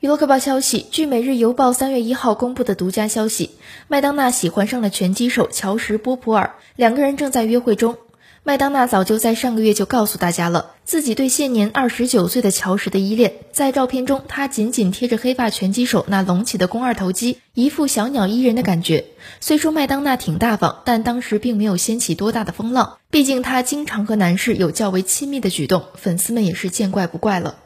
娱乐快报消息：据《每日邮报》三月一号公布的独家消息，麦当娜喜欢上了拳击手乔什·波普尔，两个人正在约会中。麦当娜早就在上个月就告诉大家了，自己对现年二十九岁的乔什的依恋。在照片中，她紧紧贴着黑发拳击手那隆起的肱二头肌，一副小鸟依人的感觉。虽说麦当娜挺大方，但当时并没有掀起多大的风浪，毕竟她经常和男士有较为亲密的举动，粉丝们也是见怪不怪了。